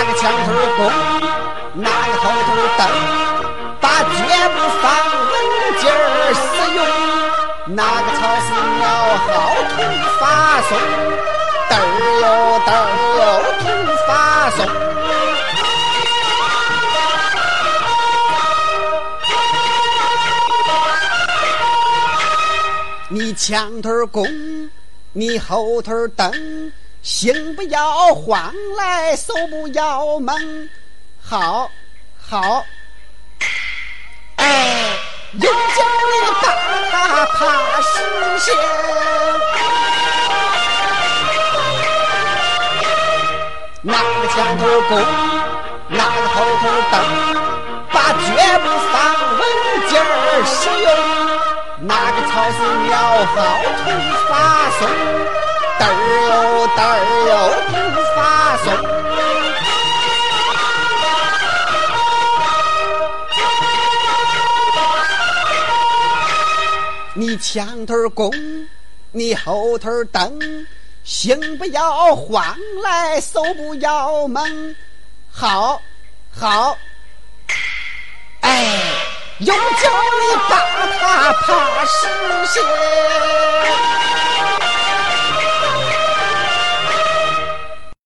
那个后头蹬，把脚步放稳劲儿使用，那个草是苗号土发送，嘚儿哟嘚儿哟发送。你前头拱，你后头蹬，心不要慌来，手不要懵。好，好，哎，用脚你把它踏实些。哪个前头拱，哪个后头蹬，把脚步放稳劲儿使用。那个草是苗号土发送，嘚儿哟嘚你前头攻，你后头蹬，心不要慌来，手不要猛，好，好，哎。用脚你把他怕实些。